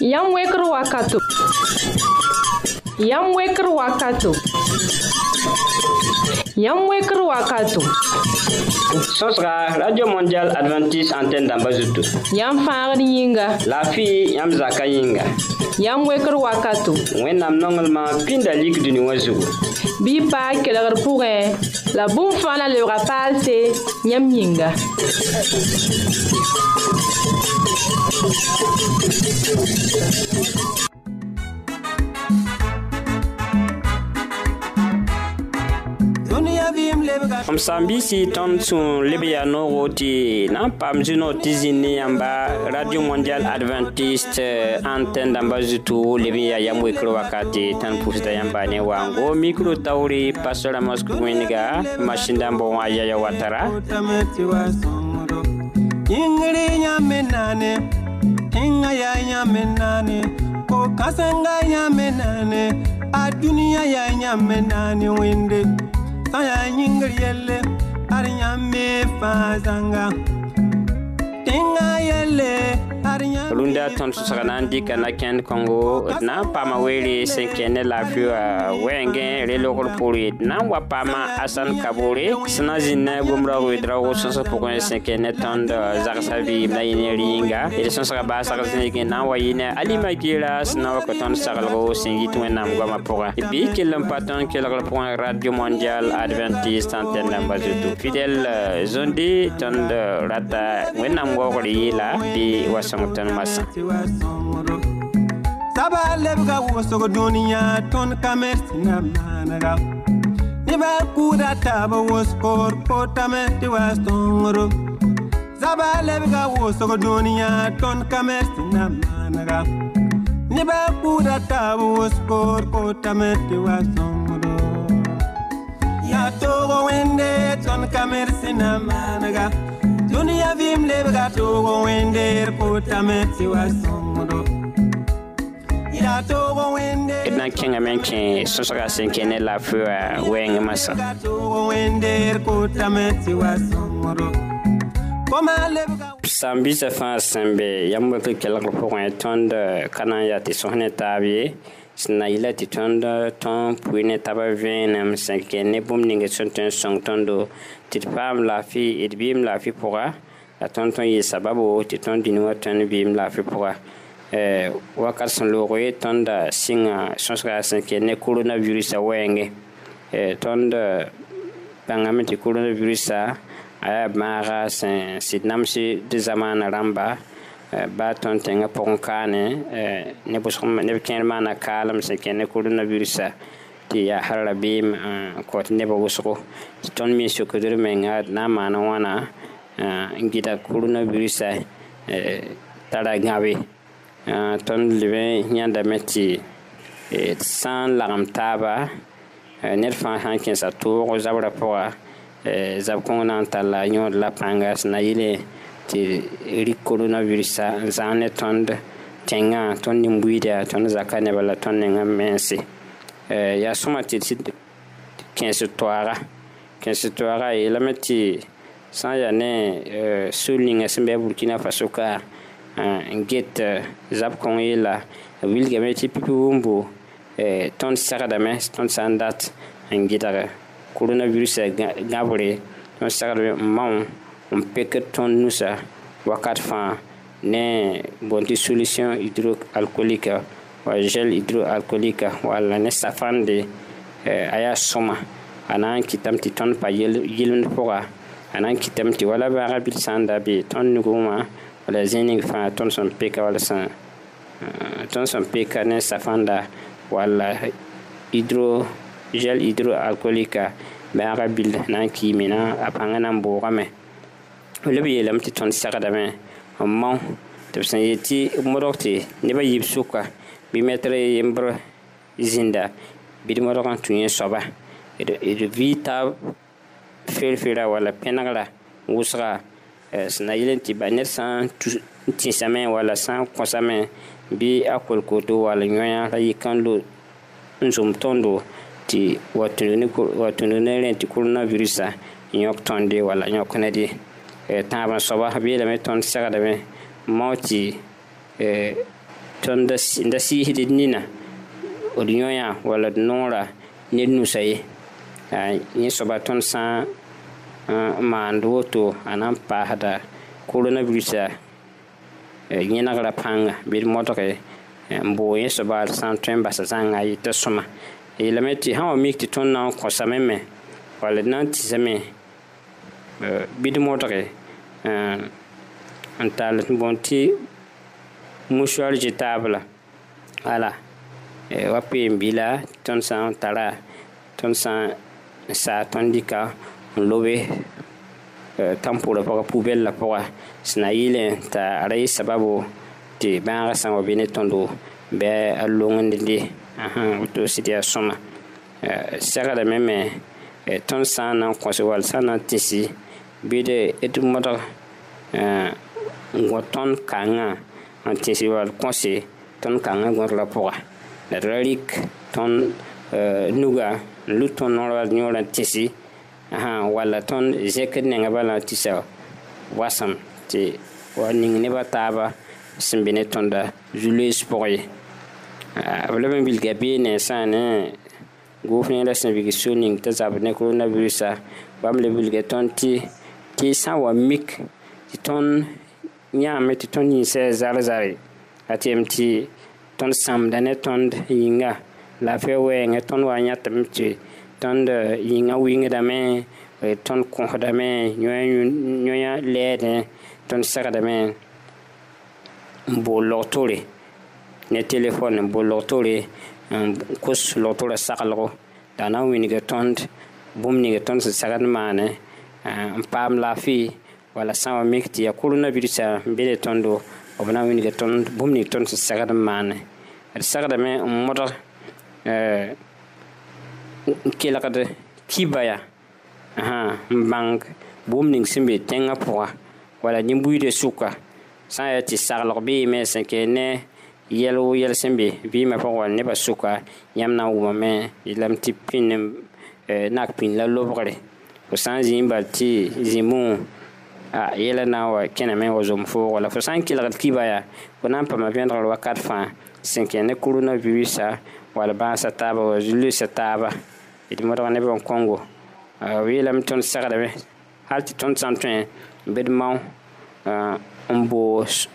Yam weker wakatu, Yam weker wakatu, Yam weker wakatu. Sosra, Radio Mondial Adventist Antenne d'Ambazoutou. Yam fangri yinga. La fille, yam zaka yinga. Yam weker wakatu. Wenam nongelma, pindalik du wazugu. Bipa, pa kelegr pourre. La boum fan la yam palte. Yam yinga. m sã n bɩ tõnd sũur leb yaa noogo tɩ na n paam zu-noog tɩ zĩnd ne yãmba radio mondial adventiste antenne dãmbã zutu leb n yaa yam wekr wakate tõnd pʋʋsda yãmba ne wango micro taoore pastor ramos wẽnega masin dãmbã wã yaya watara inga ya nyamenane ko kasanga nyamenane a duniya ya nyamenane wende saya nyingir yelle ar nyame fazanga tenga yele. rũndã tõnd sõsga na n dɩka na kẽnd kõngo d na n paama weere sẽn kẽ ne laafɩ wɛɛngẽ relogr poore d na n wa paama asan kabore sẽn na zĩnd ne gomd raoog wed raoogo sõsg pʋgẽ sẽn kẽ ne tõnd zagsã vɩɩm na yɩ ne rɩɩnga d sõsga baasg zĩigẽ na n wa yɩ ne alima geera sẽn na wak tõnd saglgo sẽn yit wẽnnaam goamã pʋgã bɩ kell n pa tõnd kelgr pʋgẽ radio mondial adventiste antɛn dãmbã zutu fidɛl zonde tõnd rata wẽnnaam googr yeela tɩ wa sõng tẽnd masã saba lebga wʋsg na maanega nebã kuuda taaba wʋs sõngro saba lebga wʋsg dũniyã tõnd na maanega nebã kuuda taaba wʋs sõngro yaa toogo wẽnde tõnd ka mɛrsẽ na maanega dunia vim lebga togo togo na kẽnga me n kẽ sõsga sẽn kẽ ne laafɩ wã wɛɛngẽ masã sãn-biisã fãa sẽn be yamb sẽn na yɩla tɩ tõnd tõnd pʋɩ ne tabã vẽenem sẽn kẽ ne bũmb ning d sẽn tõe n sõng tõndo tɩ d paam laafɩ d bɩɩm laafɩ pʋga la tõnd tõnd yɩ sababo tɩ tõnd dĩni wã tõnd bɩɩm laafɩ pʋga wakat sẽn loog ye tõnda sɩngã sõsga sẽn kẽ ne coronavirusã wɛɛngẽ tõnd bãngame tɩ coronavirusã a yaa maaga sẽn sɩd namsɩ d zamaanã rãmba ba tõnd tẽngã pʋgẽ kaane neb kẽer maana kaalem sẽn kẽ ne coronavirusa tɩ yaasr ra beem eh, n kot nebã wʋsgo tɩ tõnd me sokdr menga na n maan wãna n gɩda coronavirusã tara gãbe tõnd leb yãndame tɩ sã n lagem taaba ned fãa sã n kẽsa toog zabrã pʋga zab-kõng na n tall yõod la pãnga sẽn na yɩl tɩ rɩk coronavirusã zãag ne tõnd tẽngã tõnd nin-buiidã tõnd zakã nebã la tõnd nengã mense yaa sõma tɩ kẽes toaaga kẽes toaaga yeelame tɩ sã n yaa ne sul ninga sẽn bɩ a burkina faso ka n eh, get eh, zab-kõng yeela wilgame tɩ pipi wumbu eh, tõnd segdame tõnd sã n dat n gɩdg coronavirusã e gãbre tõnd segdame n maũ n pek d tõnd nusa wakat fãa ne bõn tɩ solution hydroalcoolica wa gel hydroalcoolica walla ne safãnde eh, a yaa sõma a na n kɩtame tɩ tõnd pa yɩlemd pʋga a na n kɩtame tɩ wala bãaga bil sã n da be tõnd nugu wã wala zẽ ning fãa tõnd sẽn peka wala sã eh, tõnd sẽn peka ne safãnda walla hydro gel hydroalcoolica bãaga bil na n kiime na a pãngã na n boogame Ou le biye lam ti tondi sakat amen, Amman, tepsan ye ti, Mwadok ti, ne bayi yipsoukwa, Bi metre yembre zinda, Bi di mwadok an tou nye soba, E de e vi tab, Fel-fel la wala penangala, Ou sra, Senayilin ti banet san, Ti samen wala san, Kwa samen, bi akol koto wala, Nyon an rayikan do, Nzom tondo, Ti watounen ren ti koronavirisa, Nyon kondi wala, Nyon kondi wala, Eh, tãabã soaba sã beelame tõnd segdame mao eh, tɩ tõnd da siisd d nina d yõa wala d noora ned nusa ye yẽ soaba tõnd sã n maand woto a na n paasda koronavirusa yẽnegrã pãnga bɩ d modge n boo yẽ soaba d sã n tõe n basa zãnga ayɩ t'a sõma yeelame tɩ sã wa mik tɩ tõnd na n kõsame me wala d na n tisame bɩd modge n tall tɩ bõn tɩ musual zĩ taab la ala wa peem bila tõnd sã n tara tõnd sã n saa tõnd dɩka n lobe euh, tãn pʋgrã pʋga pubɛl la pʋga sẽn na yɩl t'a ra yɩ sababo tɩ bãagã sã wa be ne tõndo bɩ a longdde woto sɩd yaa sõma segdame me tõnd sã n na n kõs wall sã n na n tĩsi bɩd d modg eh, n gõ tõnd kãngã n tẽs wall kõse tõnd kãngã gõdla pʋga la d ra rɩk tõnd nuga n lu tõnd noor yõorã n tẽsi walla tõnd zẽkd nengã bala tɩsa wasem tɩ wa ning nebã taaba sẽn be ne tõnda zu-loees pʋg ye b la bõe bilga beene sã ne goof ne la sẽn vig so ning t'a zabd ne coronavirusã bãmb la bilga tõnd tɩ tɩ sã wa mik tɩ tõnd yãame tɩ tõnd yĩnsɛ zar Ton a tɩm tɩ tõnd sãmda ne tõnd la a fɛ wɛɛngẽ tõnd wa yãtame tɩ tõnd yĩnga wingdame e tõnd kõsdame yõ-yã lɛɛdẽ tõnd segdame n boolg tore ne telefon n tore n um, kos log tore saglgo da na n wĩnge tõnd bũmb ning tõnd sẽn segd maane n paam laafɩ wala sã wa mik tɩ ya koronavirusã n be ne tõndo b na n wing tõnd bũmb ning tõnd sẽn segd n maane d segdame n modg n kelgd kiba ya n bãng bũmb ning sẽn be tẽngã pʋga wala nin-buiidã sʋka sã n yaa tɩ saglg beeme sẽn kee ne yɛl wʋ yɛl sẽn be vɩɩmã pʋgẽ wall nebã sʋka yãmb na n wʋmame yeelame tɩ pĩnd nak pĩnd la lobgre fo sã n zĩ n bal tɩ zĩ-bũu yɛla na n wa kẽname n wa zom foogɔ la fo sã n kelgd kiba yaa fo na n pama vẽdgr wakat fãa sẽn kẽ ne koronavirusã wall bãasa taaba wa lusa taaba d modg neb n kõngo b yeelame tõnd segdame hal tɩ tõnd sã n tõe n bɩd mao n boos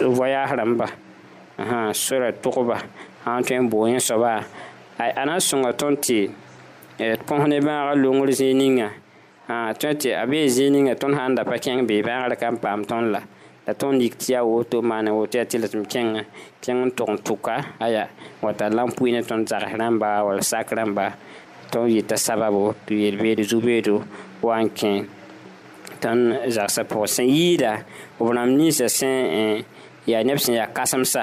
voyaas rãmba sora tʋgba sã n tõe n boos yẽ soaba a na n sõnga tõnd tɩ d eh, põs ne bãaga longr zĩig ninga tõe tɩ a bee zĩig ninga tõnd sã n da pa kẽng bee bãagr ka n paam tõnd la la tõnd yik tɩ yaa woto maan woto yaa tɩ la tɩm kẽngã kẽng n tʋg n tʋka aya wata la n pʋɩ ne tõnd zags rãmba wall sak rãmba tõnd yeta sababo tɩ yel-beedo zu-beedo wa n kẽ tõnd zagsã pʋgẽ sẽn yiida b rãmb ninsã sẽn eh, yaa neb sẽn yaa kãsemsa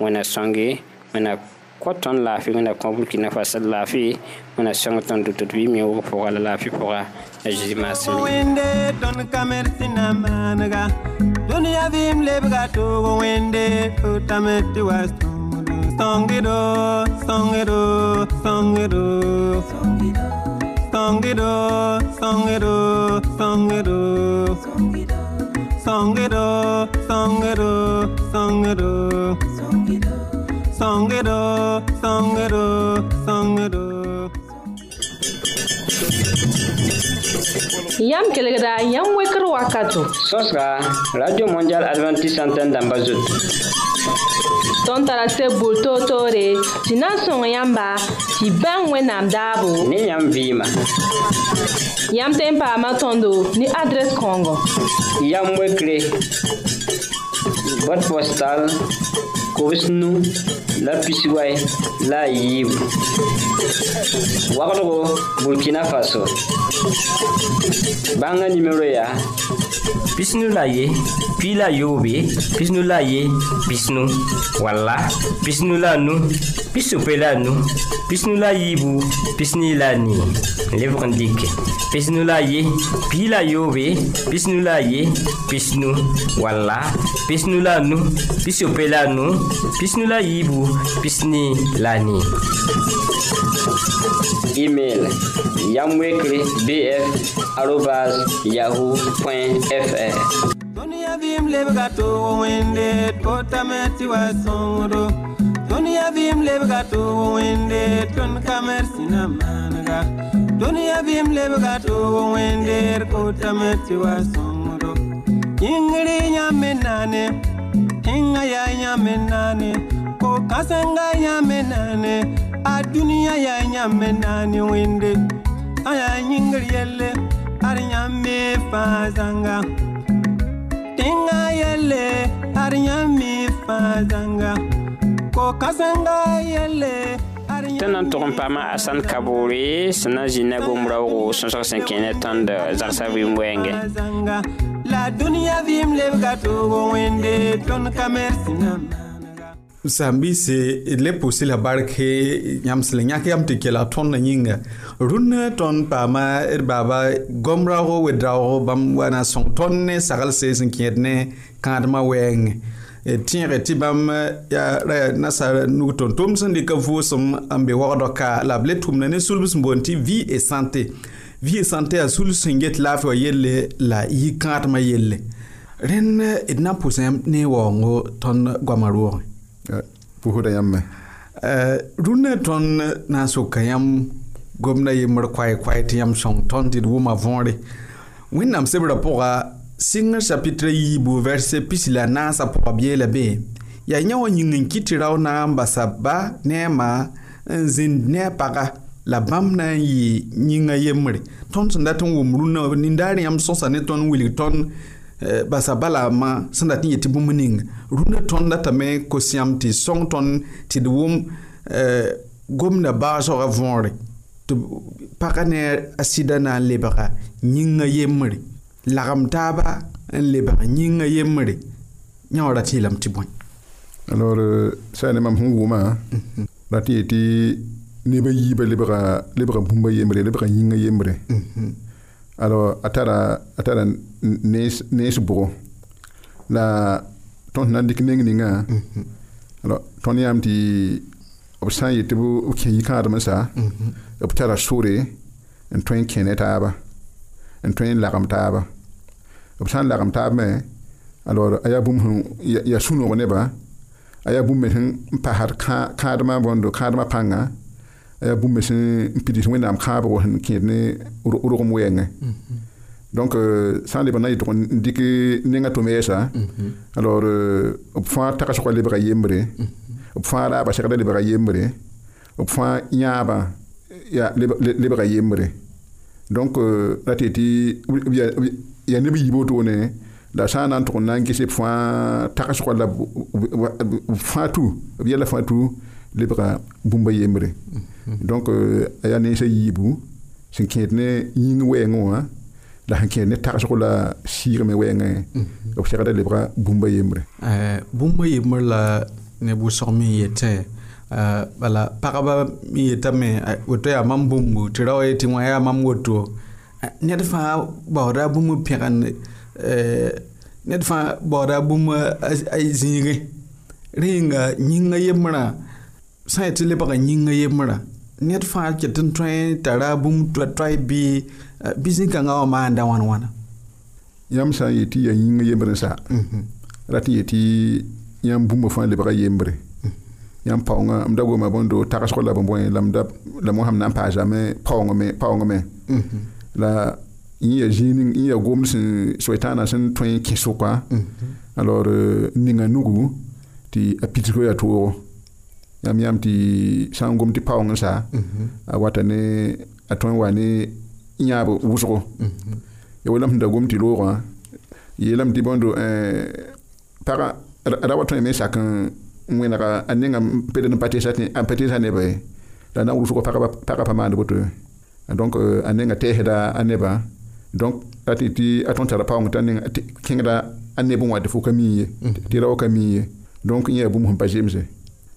on a wẽna on a laafɩ wẽna la burkina faso laafɩ wẽna sõng tõnd tɩ tɩ la laafɩ on a zeezi maasem wẽnde tõnd mais on na maanega dũniyã vɩɩm lebga wẽnde tame sangedo sangedo sangedo yam kelegra yam wekr wakato sõsga radio mondial adventiste antenne dãmbã zut tõnd tara teb bur toor-toore tɩ na n sõng yãmba tɩ bãng wẽnnaam daabo ne yãmb vɩɩma yãmb tẽn paama tõndo ne adrɛs kãongo yam wekre bot postal Kowes nou, lal pis yoy, lal yiv. Wakot go, moun kina faso. Banga di mero ya. Pis nou la ye, pi la yo we. Pis nou la ye, pis nou, wala. Pis nou la nou, pis yopel la nou. Pis nou la yiv, pis ni la ni. Lev kandik. Pis nou la ye, pi la yo we. Pis nou la ye, pis nou, wala. Pis nou la nou, pis yopel la nou. pisnu la yiibu pisni la ni email yamwekre bf arobas yahoo.fr dũniyã vɩɩm lebga toogo wẽnde potame tɩ wa sõngdo dũniyã vɩɩm lebga toogo wẽnde tõnd kamer sẽna maanega dũniyã vɩɩm lebga toogo wẽndeer potame tɩ wa sõngdo yĩngre yãmb nane ninga ya nyamenane ko kasenga nyamenane a duniya ya nyamenane wende aya nyingri yelle nyame fazanga tinga yelle ar nyame fazanga ko kasenga yelle tɩ n tʋg n paama asãn kaboore sẽn na zĩ na gomraoogo sẽn sg sẽn kẽ ne tõnd zagsã vɩɩm wɛɛngẽ la dũniyã vɩɩm lebga toogo wẽnde tõnd ka mɛrsẽnãmã sambise le pʋsy la barke yãmsl yãk yam tɩ kela tõndã yĩnga rũnd tõnd paama d baaba gom raoogo wed raoogo bãmb wa na n sõng tõnd ne saglse sẽn kẽed ne kãadmã wɛɛngẽ tẽege tɩ bãmb yaa nasara nug tʋm-tʋm sẽn dɩka vʋʋsem n be ka la b le tʋmda ne sulb sẽn boond tɩ vie et santé vɩɩ sãn tɩ yaa sulg sẽn get laafɩ yelle la yikãadmã yelle rẽnd d na n pʋs yãmb ne waoongo tõnd goamã roogẽ eh, pʋsda yãmbme eh, rũnnã tõnd na n soka yãmb gomda yembr koɛɛ-koɛɛ tɩ yãmb sõng tõnd tɩ d wʋma võore wẽnnaam sebrã pʋga sɩngr chapitra yiibu vɛrse pisila naasã pʋga b yeela bee yaa yã wã yĩng n kɩ tɩ rao na n basa ba ne a maa n zĩnd ne a paga la bãmb na n yɩ yĩngã yembre tõnd sẽn dat n wʋm rũnnã nindaar yãmb sõsa ne tõnd wilg tõnd eh, basa balaamã sẽn dat n yetɩ bũmb ninga rũnã tõnd datame kos yãmb tɩ sõng tõnd tɩ d wʋm eh, gomda baasgã võore tɩ pagã ne a sɩda na n lebga yĩngã yembre lagem taaba n lebg yĩngã yembre yã wa rat yeelame tɩ bõe alors eh, sã ne mam sẽn wʋmã rat n yetɩ nebã yiibã lebga bũmba yembre lebga yĩngã yembre mhm. alors a tara a tara nees bʋgo la tõnd na n dɩk neng ningã mhm. alors tõnd yãmb tɩ b sã n yet b kẽ yikãadem sa mhm. b tara sore n tõe n kẽ ne taaba n tõe n lagem taaba b sã n lagem taab me alors a yaa bũmb sẽn yaa sũ-nog nebã a yaa bũmb me sẽn paasd kãadmã bõndo kãadmã pãngã ya bũmb me sẽn pidis wẽnnaam kãabgo hen kene uru uru wɛɛngẽ donc sã n lebg na yetg n dɩk nengã tʋm yɛɛsã alors b fãa tagsgã lebga yembre b fãa raaba segda lebga yembre b fãa yãabã yaa lebga yembre donc la tɩ tɩ yaa neb yib wotone la sã n na n tʋg n na n ges b fãa tagsgã la fa fãa tu b yɛla fãa yembre mm -hmm. donc euh, ya ne sa yibu sẽn kẽed ne yĩng wɛɛngẽ wã la sẽn kẽed ne tagsg la sɩɩgme wɛɛngẽ b segda lebga bũmba yembre euh, bũmba yembr la ne wʋsg euh, me n yetẽ bala pagba n yetame woto yaa mam bũmbu tɩ rao ye tɩ wã yaa mam woto ned fãa baooda a bũmb pẽgend ned fãa baooda a bũmb a zĩige rẽnga yĩnga yembrã sã n yetɩ lebga yĩnga yembrã ned fãa ket n tõe t'a ra bũmb toa-toa bɩ bɩ zĩ-kãngã wã maanda wãn-wãna yãmb sã n yetɩ tɩ yaa yĩngã yembr n sa rat n yetɩ tɩ yãmb bũmba fãa lebga yembre yãmb paoongã m da goma bõndo tagsg la bõe la da la mosãm na n paa zame paoongã me la yẽ yaa zĩig yẽ yaa gomd sẽn soɛtãanã sẽn tõe n kẽ sʋka alors ninga nugu tɩ a pidgo yaa toogo yam yam tɩ sã n gom tɩ paoongẽ saa a wata ne a tõe n wa ne yãab wʋsgo ya welame sẽn da gom tɩ loogã yeelame tɩ bõndo pagã ra wa tõe me sak n wẽnega a nengã n ped n pa teesa neba ye la na n wʋsgo pagã pa maand boto donc a nenga teesda a neba donc ratɩ tɩ a tõnd tara paoongẽ t'a kẽngda a neb n wa tɩ fo kamin ye tɩ ra wa kamin ye donc yẽ yaa bũmb sẽn pa zemse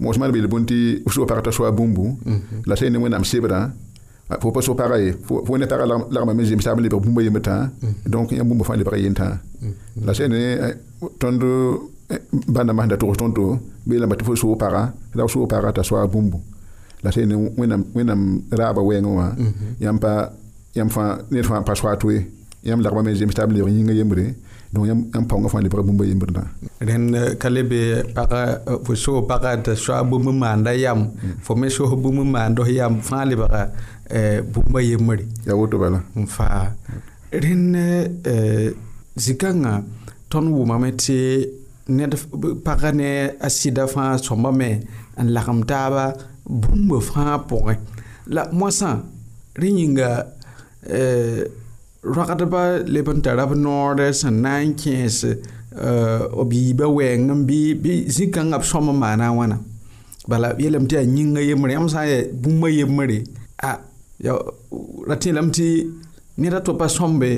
mos mar bil bunti so parata so mhm. mhm. mhm. eh, eh, bumbu la sey ne wenam sebra fo pa so pareil fo ne para l'arme mais j'aime ça me pour bumbu yemta donc yam bumbu fa le pareil la sey ne tondo banda mahda to tondo be la batfo so para la so para ta so bumbu la sey ne wenam wenam raba wengo wa yam pa yam fa ne fa pa so atwe yam l'arme mais j'aime ça me yinga yembre donc yãmb n paoongã fãa lebga bũmba yembrdã rẽnd ka le be paga fo soo paga tɩ soa bũmb maanda yam mm. fo euh, euh, euh, me soos bũmb maandos yam fãa lebga bũmba yembre ya woto bala n faa rẽnd zikãngã tõnd wʋmame tɩ ned pagã ne a sɩda fãa sõmbame n lagem taaba bũmba fãa pʋgẽ la moasã rẽ yĩnga roagdbã leb n tara b noor sẽn na n kẽes b yiibã wɛɛng n bɩ bɩ zĩ-kãngã b sõm n maana wãna bala yeelame tɩ yaa yĩnga yembre yãmb sã n yaa bũmbã yembre a ra tẽelame tɩ ned a topa sõmbe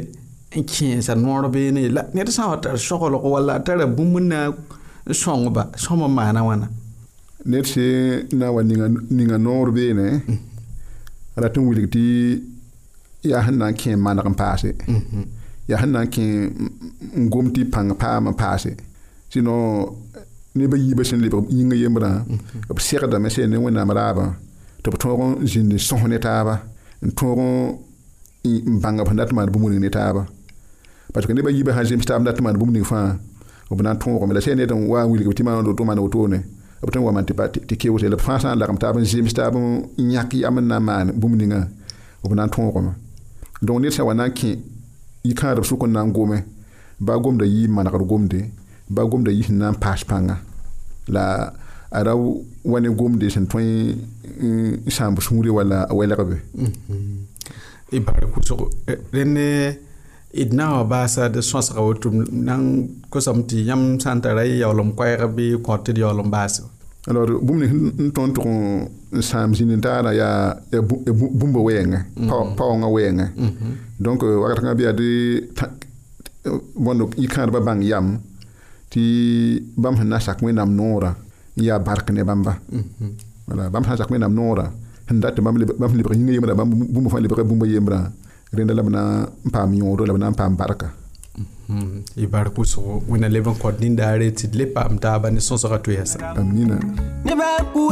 n kẽesa noor beene la ned sã n wa tar soglg wall a tara bũmb na n sõngba sõm n maana wãna ned sẽn na n wa ninga noor beene mm. ratɩ n wilg tɩ ya hanna ke manarin fashe ya hanna ke ngumti pang pa ma fashe sino ne ba yi ba shin libra yinga yimra ba sheikh da mese ne wona maraba to to ron jinde son ne taba to ron in banga ba natma bu mun ne taba parce que ne ba yi ba hajim stam natma bu mun fa ob na to ron la sheikh ne don wa wili ko timan do to man o to ne ob to wa man ti pa ti ke wo se le fa sa la kam taba jinde stam nyaki amna man bu mun ni nga ob na to ron donc ned sẽn wa na n kẽ yi yikãadb sʋk n na n gome baa gomda yi manegr gomde baa gomda yɩ sẽn na n paas pãnga la a ra eh, mm-hmm. e e, wa ne gomde sẽn tõe n sãamb sũure wala wɛlgbe y barg kʋsg rẽnd d na n wa baasa d sõsga woto na kosame tɩ yãmb sã n tara y yaoolem koɛɛg bɩ kõ tɩ d yaoolem baasba alors bũmb ning n tõnd tʋg n sãam zĩnin-taarã ya bũmba wɛɛngẽ pa wãngã wɛɛngẽ donc euh, wakat kãngã bɩ yaa bõnd euh, yikãadbã bãng yam tɩ bãmb sẽn na sak wẽnnaam noorã n yaa bark ne bãmba wala bãmb sã sak wẽnnaam noorã sẽn dat tɩ bãmb lebg yĩngã yembrã bãmb bũmba fãa lebga bũmba yembrã rẽnda la b na n paam la b na paam barka Mm-hmm. Ibar kousou, wina levon kwa dindare Tidle pa mta abane son sora tweye sa Amin Ibar kousou,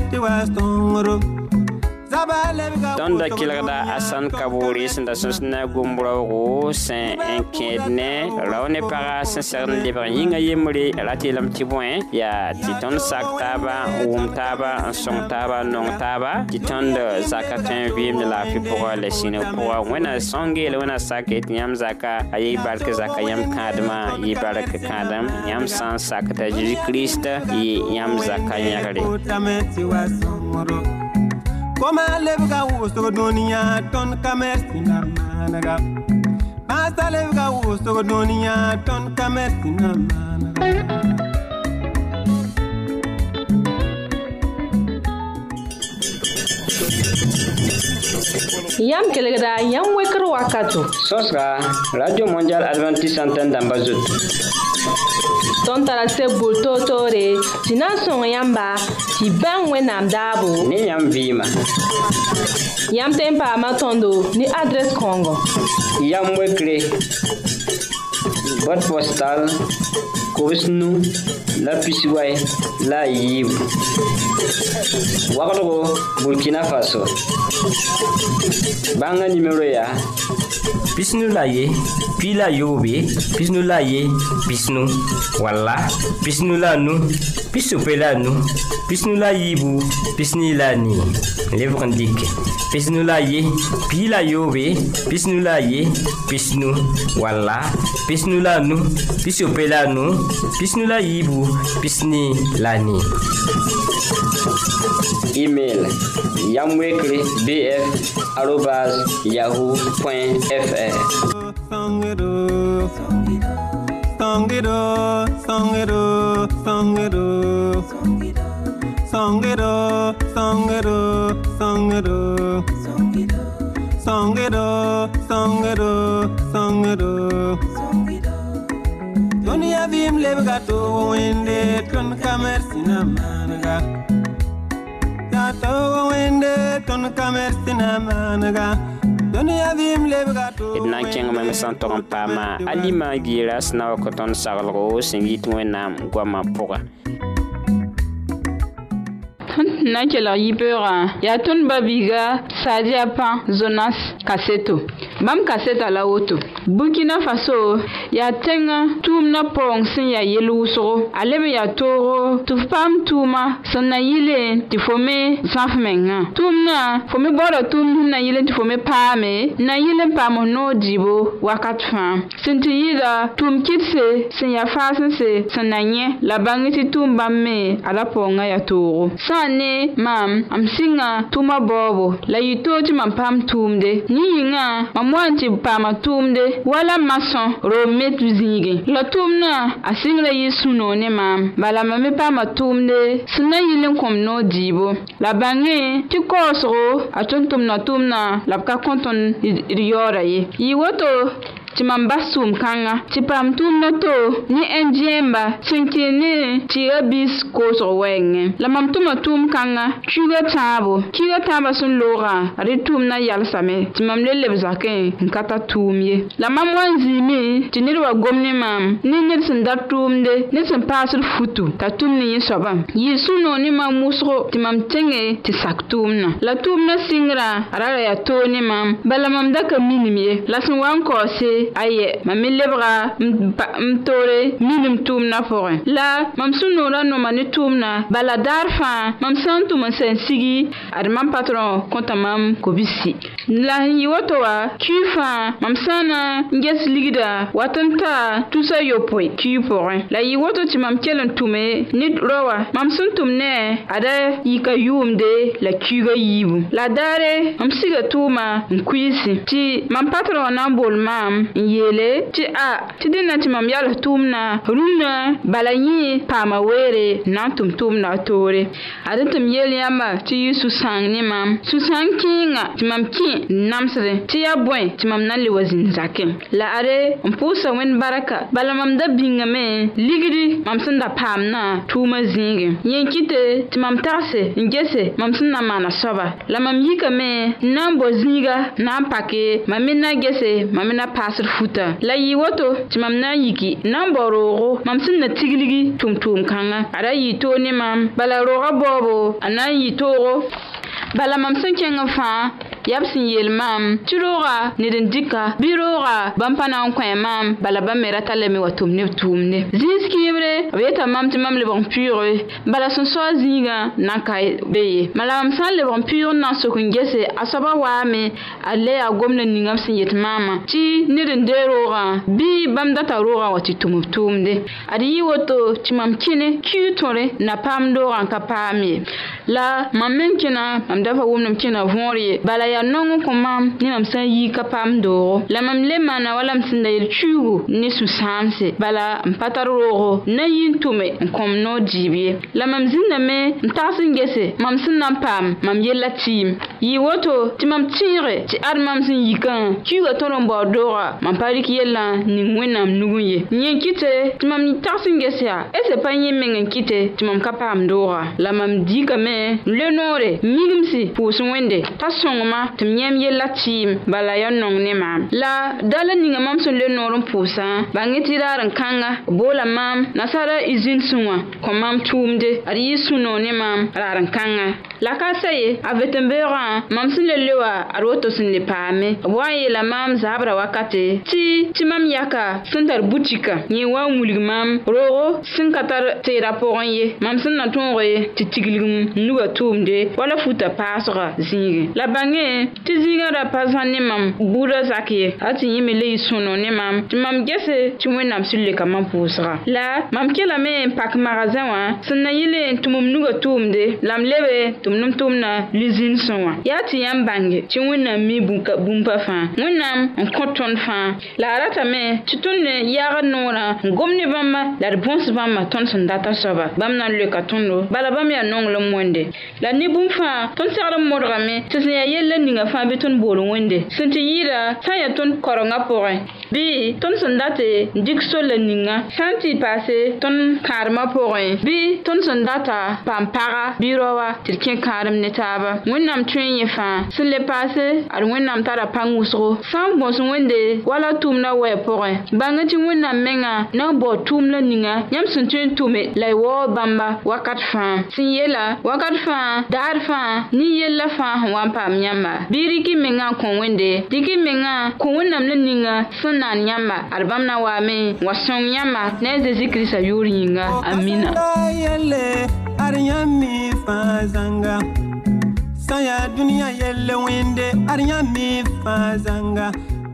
wina levon kwa dindare Don da kilgada asan Kabouri sin da sos na gumbrawo sin en kedne rawne para sin sern de yinga yemuri rati lam ti ya titon sak taba wum taba en taba non taba ti ton de zakatin vim de la fi pour le sine pour wena songe le wena saket nyam zaka ayi barke zaka yam kadma yi barke kadam yam san sakata Jésus Christ yi yam zaka Koma lebga wusto dunia ton kamer sina managa. Masa lebga wusto dunia ton kamer sina managa. Yam kelegda, yam wekr wakato. Sos ka, Radio Mondial Adventist Santen damba zot. Ton tarase boul to to re, si nan son yamba, si ben we nam dabo. Ne yam vima. Yam tempa matondo, ni adres kongo. Yam wekre, bot postal, kobs nu la pisiway la a yiibu wagdgo burkina faso bãngã nimero yaa pisnu la ye pii la yoob ye pisnu la ye pisnu walla pisnu la nu pisope la nu pisnu la yiibu pisni la nii lebg n dike pisnu la ye pii la yoob ye pisnu la ye pisnu walla pisnu la nu pisope la nu पिस्नुलाई इबु पिस्नेलानी email yamwekre bf arobas yahoo fr songero songero songero songero songero songero songero songero songero bim lebga to wende ton kamer sinamanaga ya to wende ton kamer sinamanaga d na n kẽngame me sẽn tog n paama a lima giira sẽn na wa ko tõnd saglgo sẽn yit wẽnnaam goamã pʋga n na n kelg yipɩ wʋgã yaa tõnd babiiga sadia pã zonas kaseto bãmb kaseta la woto burkina faso yaa tẽngã tʋʋmdã paoong sẽn yaa yel-wʋsgo a leb n yaa toogo tɩ f paam tʋʋma sẽn na yɩle tɩ fo me zãf mengã tʋʋmdã fo me baooda tʋʋmd sẽn na yɩl tɩ fo me paame n na yɩl n paam f noog-diibo wakat fãa sẽn tɩ yɩɩda tʋʋm kɩtse sẽn yaa faasẽnse sẽn na yẽ la bãng tɩ tʋʋm bãmb me a la paoongã yaa toogo sã n ne ne mam mam sɩngã tʋʋmã baoobo la yɩ toog tɩ mam paam tʋʋmde ne yĩngã mam wa n tɩ paama tʋʋmde wala n masõ roog me zĩige la tʋʋmdã a sɩngra yɩ sũ-noog ne maam bala mam me paama tʋʋmde sẽn na yɩl n kõm noog diibo la bãngẽ tɩ kaoosgo a tõnd tʋmdã tʋʋmdã la b ka kõ tõnd d yaoodã ye yɩ woto Ti mam basoum kanga Ti pram toum na tou Ni enjien ba Senke ni Ti e bis koso wengen La mam toum a toum kanga Kiga tabo Kiga taba son lo ra Ri toum na yal same Ti mam le le bezake Nkata toum ye La mam wan zimi Ti nil wagom ni mam Ni nil sen dak toum de Ni sen pasil futu Kata toum ni yisoban Ye sou noni mam mousro Ti mam tenge Ti sak toum na La toum na singra Ara re atou ni mam Ba la mam dake minim ye La sen wanko se aye, mamin levra, mpa mtore, milim toum na foren. La, mamsoun nou la nou mani toum na, ba la dar fan, mamsoun touman sen sigi, ad man patron konta mam kou bisik. La yiwoto wa, kyu fan, mamsoun nan nges ligida, watan ta, tout sa yo pouy, kyu foren. La yiwoto ti mam telen toume, nit rowa, mamsoun toum ne, ade, yi ka yu mde, la kyu ga yibu. La dare, mamsoun ga touman, mkwisi, ti, maman patron nan bol mam, n yeele tɩ a tɩ dẽnna tɩ mam yals tʋʋmdã rũndã bala yẽ paama weere n na n tʋm tʋʋmdã toore ad tɩ m yeel yãmba tɩ yɩ sũ-sãng ne mam sũ-sãng kẽenga tɩ mam kẽ n namsdẽ tɩ yaa bõe tɩ mam na n le wa zĩnd zakẽ la are n pʋʋsa wẽnd barka bala mam da bĩngame ligri mam sẽn da paamdã tʋʋmã zĩigẽ yẽn kɩte tɩ mam tagse n gese mam sẽn na n maana soaba la mam yikame n na n bo zĩiga n na n pake mam me na gese mam me na paas sɩd futa la yɩ woto tɩ mam na n yiki n na n bao roogo mam sẽn na tiglgi tʋm-tʋʋm kãngã ad a yɩ toog ne mam bala roogã baoobo a na n yɩ toogo bala mam sẽn kẽng fãa b sẽn yel mam tɩ rooga ned n dɩka bɩ rooga bãmb pa na n kõ mam bala bãmb me rata me wa tʋm neb tʋʋmde zĩis-kɩɩbre b yeta mam tɩ mam lebg n pʋɩʋge bala sẽn soa zĩigã na n ka be ye mala mam sã n lebg n pʋɩʋg n na n sok n gese a soaba waame a le yaa gomda b sẽn yet maamã tɩ ned n dee roogã bɩ bãmb data roogã wa tɩ tʋm b tʋʋmde ad yɩ woto tɩ mam kẽne kiu tõre na paam doogã n ka paam ye la mam me n kẽna mam da wʋmdem kẽna võor ye bala anongon kon mam, ni mamsen yi kapam doro. La mam le mana wala msin daye chivu, ni sou sanse. Bala, m pataroro, ne yin toume, m kom nou jibye. La mam zin dame, m tarsin gese, mamsen nanpam, mam ye latim. Yi woto, ti mam tire, ti ad mamsen yikan, ki wato lombor dora, m parik ye lan, ni mwen nanm nougonye. Nyen kite, ti mam ni tarsin gese ya, ese pa nyen men gen kite, ti mam kapam dora. La mam di kame, le nore, mi gemsi, pou sonwende, tasongoma tɩ m yãmb yella tɩɩm bala ya nong ne maam la dala ninga mam sẽn le noor n pʋʋsã bãng tɩ raar n kãnga boola maam nasara izĩn sũ wã kõ mam tʋʋmde d yɩ sũ-noog ne maam raar n kãnga la ka sa ye a vetem-beoogã mam sẽn le le wa ad woto sẽn le paame b wa n yeela maam zaabra wakate tɩ tɩ mam yaka sẽn tar butika yẽ wa n wilg mam roogo sẽn ka tar teera pʋgẽ ye mam sẽn na tõog ye tɩ tiglgm nuga tʋʋmde wala futa paasga zĩige la bãngẽ tɩ zĩigã ra pa zã ne mam buudã zak ye a tɩ yẽ me le y sõno ne mam tɩ mam gese tɩ wẽnnaam sẽn le ka mam pʋʋsga la mam kelame n pak magazã wã sẽn na yɩl n tʋmum nuga tʋʋmde la m lebe tɩ zĩkm nim-tʋʋmda lizĩn sẽn wã yaa tɩ yãmb bãnge tɩ wẽnnaam mi bũmba fãa wẽnnaam n kõ tõnd fãa la a ratame tɩ tõnd yaagd noorã n gom ne bãmba la d bõns bãmba tõnd sẽn data soaba bãmb na n loeka tõndo bala bãmb yaa nonglem wẽnde la ne bũmb fãa tõnd segd n modgame tɩ sẽn yaa yella ninga fãa bɩ tõnd boor wẽnde sẽn tɩ yɩɩda sã n yaa tõnd korengã pʋgẽ Bi, ton sondate dik sol le ninga, San ti pase, ton karma porwen. Bi, ton sondata, Pam para, biro wa, Telken karm netaba. Mwen nam twenye fan, Se le pase, Ar mwen nam tara pang usro. San bon son wende, Wala tum na we porwen. Banga ti mwen nam mengan, Nan bo tum le ninga, Nyam sondate tum e, Lay wo bamba, Wakad fan. Sin ye la, Wakad fan, Dar fan, Ni ye la fan, Wan pa mnyan ba. Bi, ri ki mengan konwende, Di ki mengan, Konwen nam le ninga, Son, n naan yãmba ad bãmb na waa me wa sõng yãmba ne a zeezi kirista yʋʋr yĩnga amina ad yãmb mi fãa sã yaa dũniyã yɛllɛ wẽnde ad yãmb mi fãa zãnga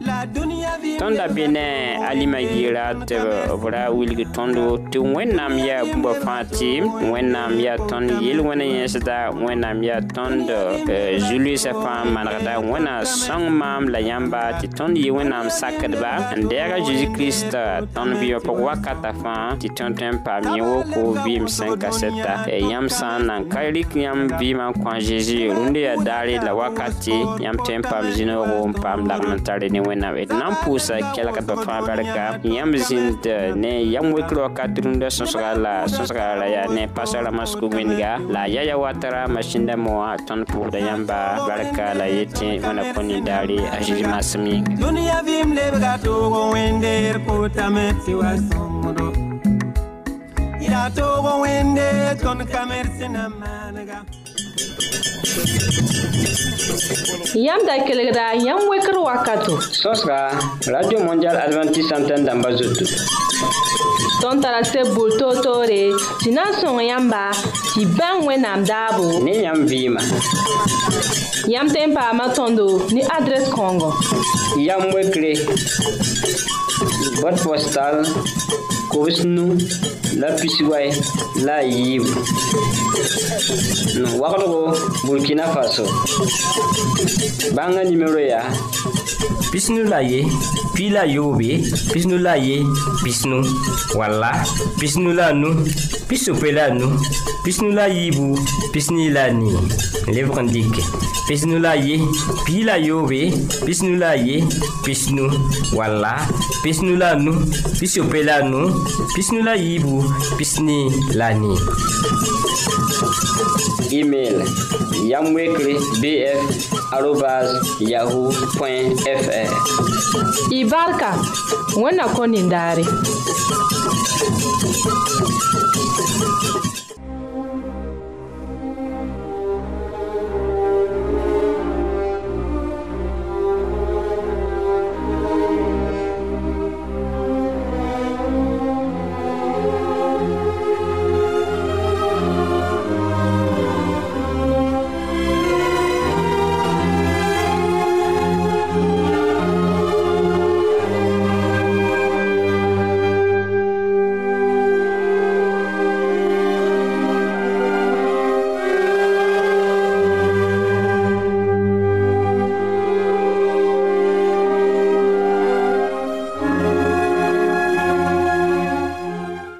tõnd a be ne a lima geera tɩ b ra wilg tõndo tɩ wẽnnaam yaa bũmba fãa tɩ wẽnnaam yaa tõnd yel wẽna yẽsda wẽnnaam yaa tõnd zulusã eh, fãa manegda wẽna sõng maam la yãmba tɩ tõnd yɩ wẽnnaam sakdba n dɛɛga zeezi kirist tõnd bɩ pʋg wakata fãa tɩ tõe tõe n paam yẽ woko vɩɩm sẽn kasɛta eh, yãmb sã n na n ka rɩk yãmb vɩɩmã n kõ zeezi rũndã yaa daare la wakate yãmb tõe n paam zĩ-noogo n paam lagem n tare ne wẽnnaam d na n pʋʋsa kelgdbã fãa barka yãmb zĩnd ne yam wek raooka tũrũmdã sõsga la sõsga ra yaa ne pasa ramasku wẽnga la a yaya wata ra masĩn dãmbẽ wã tõnd pʋʋsda yãmba barka la yetẽ wẽna kõ nindaare a zeezi masem yĩnga dũniyã vɩɩm lebga toogo wẽndeer pʋʋtame tɩ wa sõngdo yaa toogo wẽnde Yam da kelegra, yam wekro wakato. Sos ka, Radio Mondial Adventist Santen damba zotou. Ton tarase boul to to re, si nan son yamba, si ben we nam dabo. Ne yam vima. Yam tempa matondo, ni adres kongo. Yam wekre, bot postal, kobs nou, la pisiway, la yib. Wakadro, Burkina Faso. Banga nimero ya, pis nou la ye, pi la yo we, pis nou la ye, pis nou, wala, pis nou la nou, pis sope la nou, pis nou la yibou, pis ni la ni. Lev kandike. Pis nou la ye, pi la yo we, pis nou la ye, pisnu wala pisnu la nu pisiope la nu pisnu la yiibu pisni la nii email yamwekre bf arobas yahoo fr y barka wẽnna kõ nindaare